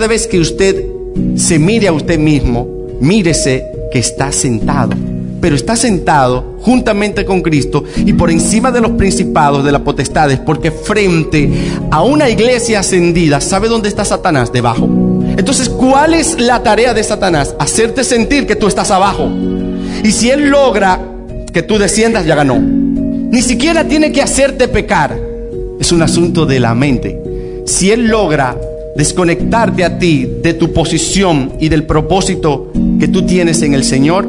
cada vez que usted se mire a usted mismo, mírese que está sentado. Pero está sentado juntamente con Cristo y por encima de los principados, de las potestades, porque frente a una iglesia ascendida, ¿sabe dónde está Satanás? Debajo. Entonces, ¿cuál es la tarea de Satanás? Hacerte sentir que tú estás abajo. Y si él logra que tú desciendas, ya ganó. Ni siquiera tiene que hacerte pecar. Es un asunto de la mente. Si él logra desconectarte a ti de tu posición y del propósito que tú tienes en el Señor,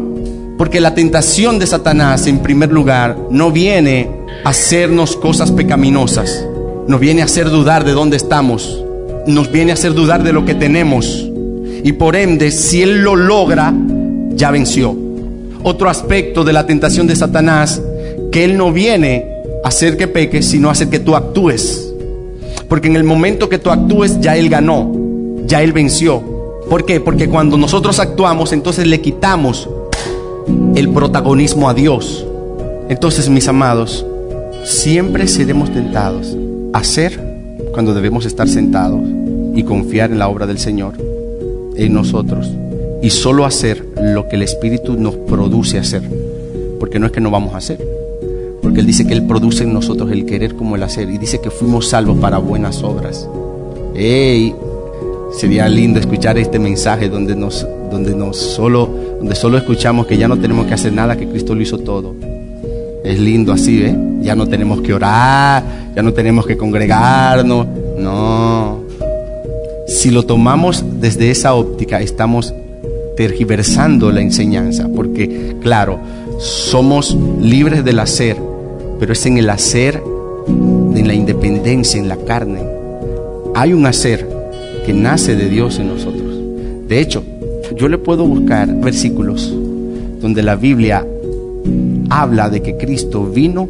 porque la tentación de Satanás, en primer lugar, no viene a hacernos cosas pecaminosas, nos viene a hacer dudar de dónde estamos, nos viene a hacer dudar de lo que tenemos. Y por ende, si Él lo logra, ya venció. Otro aspecto de la tentación de Satanás, que Él no viene a hacer que peques, sino a hacer que tú actúes. Porque en el momento que tú actúes, ya Él ganó, ya Él venció. ¿Por qué? Porque cuando nosotros actuamos, entonces le quitamos el protagonismo a Dios. Entonces, mis amados, siempre seremos tentados a hacer cuando debemos estar sentados y confiar en la obra del Señor, en nosotros, y solo hacer lo que el Espíritu nos produce hacer. Porque no es que no vamos a hacer, porque Él dice que Él produce en nosotros el querer como el hacer. Y dice que fuimos salvos para buenas obras. ¡Ey! Sería lindo escuchar este mensaje donde nos, donde solo, donde solo escuchamos que ya no tenemos que hacer nada, que Cristo lo hizo todo. Es lindo así, ¿eh? Ya no tenemos que orar, ya no tenemos que congregarnos. No. Si lo tomamos desde esa óptica, estamos tergiversando la enseñanza, porque claro, somos libres del hacer, pero es en el hacer, en la independencia, en la carne. Hay un hacer que nace de Dios en nosotros. De hecho, yo le puedo buscar versículos donde la Biblia habla de que Cristo vino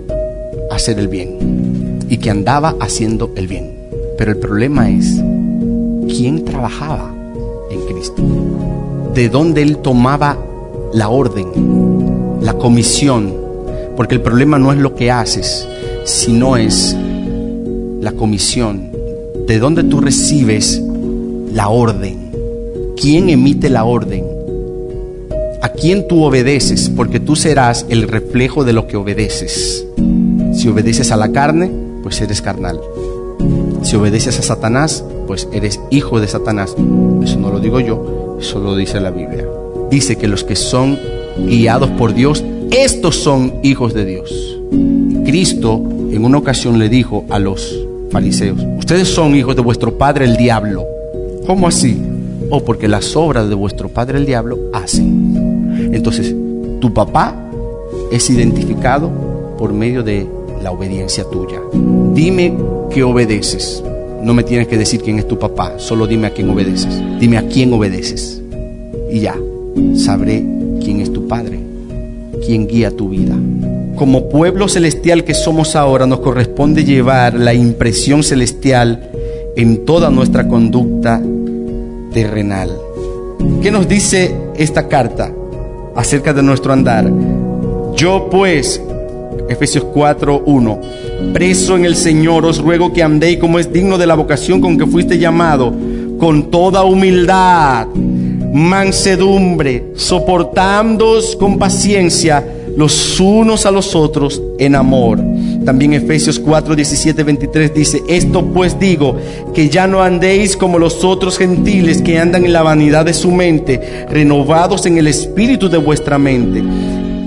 a hacer el bien y que andaba haciendo el bien. Pero el problema es, ¿quién trabajaba en Cristo? ¿De dónde Él tomaba la orden, la comisión, porque el problema no es lo que haces, sino es la comisión. ¿De dónde tú recibes la orden? ¿Quién emite la orden? ¿A quién tú obedeces? Porque tú serás el reflejo de lo que obedeces. Si obedeces a la carne, pues eres carnal. Si obedeces a Satanás, pues eres hijo de Satanás. Eso no lo digo yo, eso lo dice la Biblia. Dice que los que son guiados por Dios estos son hijos de Dios. Cristo en una ocasión le dijo a los fariseos, ustedes son hijos de vuestro padre el diablo. ¿Cómo así? Oh, porque las obras de vuestro padre el diablo hacen. Entonces, tu papá es identificado por medio de la obediencia tuya. Dime que obedeces. No me tienes que decir quién es tu papá, solo dime a quién obedeces. Dime a quién obedeces. Y ya, sabré quién es tu padre quien guía tu vida. Como pueblo celestial que somos ahora, nos corresponde llevar la impresión celestial en toda nuestra conducta terrenal. ¿Qué nos dice esta carta acerca de nuestro andar? Yo pues, Efesios 4:1, preso en el Señor, os ruego que andéis como es digno de la vocación con que fuiste llamado, con toda humildad mansedumbre, soportándoos con paciencia los unos a los otros en amor. También Efesios 4, 17, 23 dice, esto pues digo, que ya no andéis como los otros gentiles que andan en la vanidad de su mente, renovados en el espíritu de vuestra mente.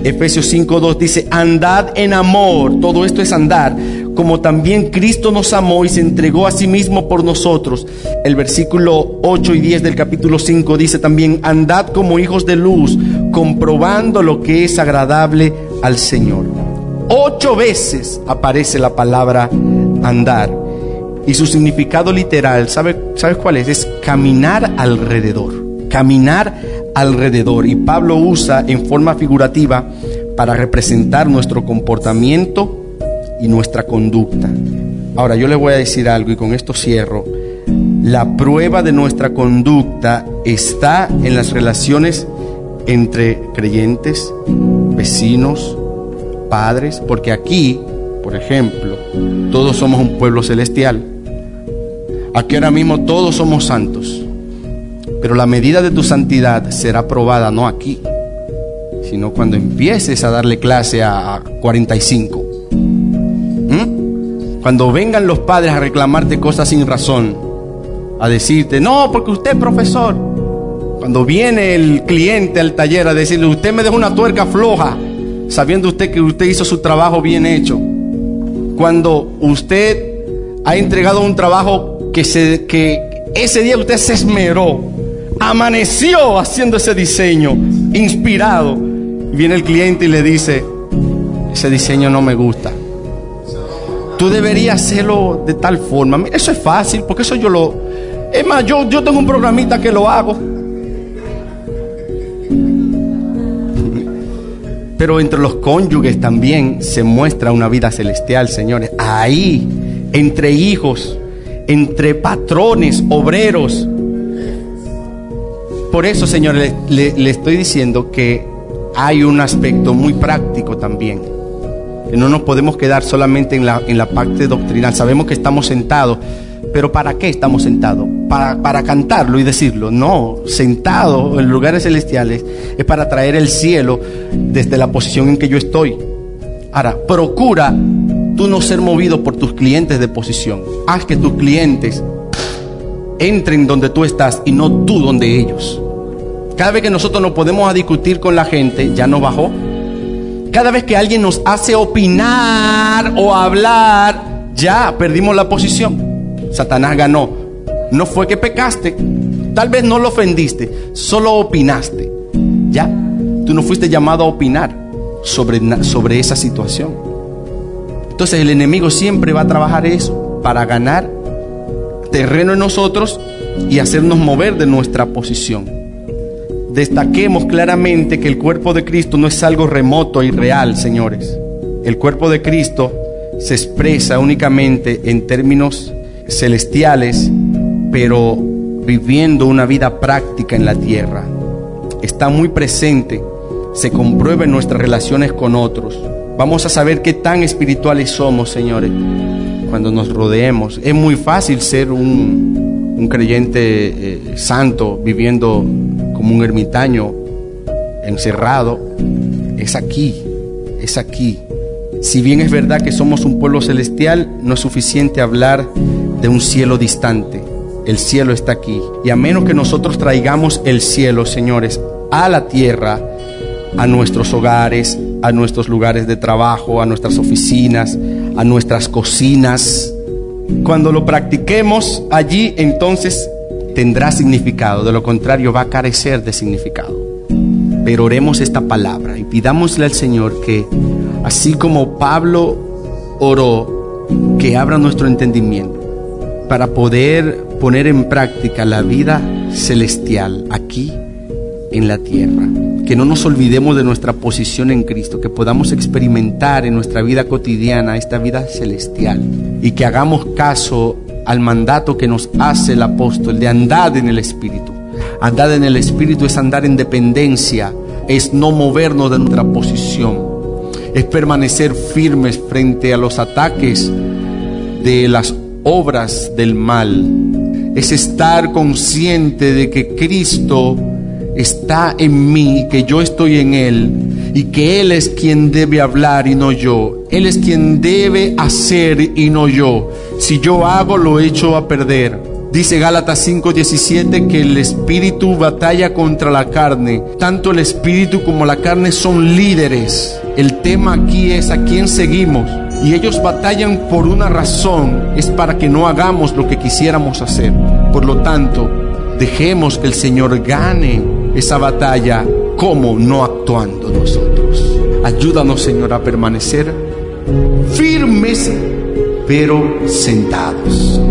Efesios 5, 2 dice, andad en amor, todo esto es andar, como también Cristo nos amó y se entregó a sí mismo por nosotros. El versículo 8 y 10 del capítulo 5 dice también, andad como hijos de luz, comprobando lo que es agradable al Señor. Ocho veces aparece la palabra andar y su significado literal, ¿sabe, ¿sabes cuál es? Es caminar alrededor, caminar alrededor. Y Pablo usa en forma figurativa para representar nuestro comportamiento y nuestra conducta. Ahora yo le voy a decir algo y con esto cierro. La prueba de nuestra conducta está en las relaciones entre creyentes, vecinos, padres, porque aquí, por ejemplo, todos somos un pueblo celestial. Aquí ahora mismo todos somos santos. Pero la medida de tu santidad será probada no aquí, sino cuando empieces a darle clase a 45. Cuando vengan los padres a reclamarte cosas sin razón, a decirte, no, porque usted es profesor. Cuando viene el cliente al taller a decirle, usted me dejó una tuerca floja, sabiendo usted que usted hizo su trabajo bien hecho. Cuando usted ha entregado un trabajo que, se, que ese día usted se esmeró, amaneció haciendo ese diseño, inspirado. Viene el cliente y le dice, ese diseño no me gusta. Tú deberías hacerlo de tal forma. eso es fácil, porque eso yo lo... Es más, yo, yo tengo un programita que lo hago. Pero entre los cónyuges también se muestra una vida celestial, señores. Ahí, entre hijos, entre patrones, obreros. Por eso, señores, le, estoy diciendo que hay un aspecto muy práctico también. No nos podemos quedar solamente en la, en la parte doctrinal. Sabemos que estamos sentados, pero ¿para qué estamos sentados? Para, para cantarlo y decirlo. No, sentado en lugares celestiales es para traer el cielo desde la posición en que yo estoy. Ahora, procura tú no ser movido por tus clientes de posición. Haz que tus clientes entren donde tú estás y no tú donde ellos. Cada vez que nosotros nos podemos a discutir con la gente, ya no bajó. Cada vez que alguien nos hace opinar o hablar, ya perdimos la posición. Satanás ganó. No fue que pecaste, tal vez no lo ofendiste, solo opinaste. Ya, tú no fuiste llamado a opinar sobre, sobre esa situación. Entonces el enemigo siempre va a trabajar eso para ganar terreno en nosotros y hacernos mover de nuestra posición. Destaquemos claramente que el cuerpo de Cristo no es algo remoto y real, señores. El cuerpo de Cristo se expresa únicamente en términos celestiales, pero viviendo una vida práctica en la tierra. Está muy presente, se comprueba en nuestras relaciones con otros Vamos a saber qué tan espirituales somos, señores, cuando nos rodeemos. Es muy fácil ser un, creyente eh, santo viviendo como un ermitaño, encerrado. Es aquí, es aquí. Si bien es verdad que somos un pueblo celestial, no es suficiente hablar de un cielo distante. El cielo está aquí. Y a menos que nosotros traigamos el cielo, señores, a la tierra, a nuestros hogares, a nuestros lugares de trabajo, a nuestras oficinas, a nuestras cocinas. Cuando lo practiquemos allí, entonces tendrá significado, de lo contrario va a carecer de significado. Pero oremos esta palabra y pidámosle al Señor que, así como Pablo oró, que abra nuestro entendimiento para poder poner en práctica la vida celestial aquí en la tierra que no nos olvidemos de nuestra posición en Cristo, que podamos experimentar en nuestra vida cotidiana esta vida celestial y que hagamos caso al mandato que nos hace el apóstol de andar en el Espíritu. Andar en el Espíritu es andar en dependencia, es no movernos de nuestra posición, es permanecer firmes frente a los ataques de las obras del mal, es estar consciente de que Cristo está en mí, que yo estoy en Él y que Él es quien debe hablar y no yo. Él es quien debe hacer y no yo. Si yo hago, lo echo a perder. Dice Gálatas 5:17 que el espíritu batalla contra la carne. Tanto el espíritu como la carne son líderes. El tema aquí es a quién seguimos. Y ellos batallan por una razón, es para que no hagamos lo que quisiéramos hacer. Por lo tanto, dejemos que el Señor gane esa batalla, como no actuando nosotros? Ayúdanos, Señor, a permanecer firmes, pero sentados.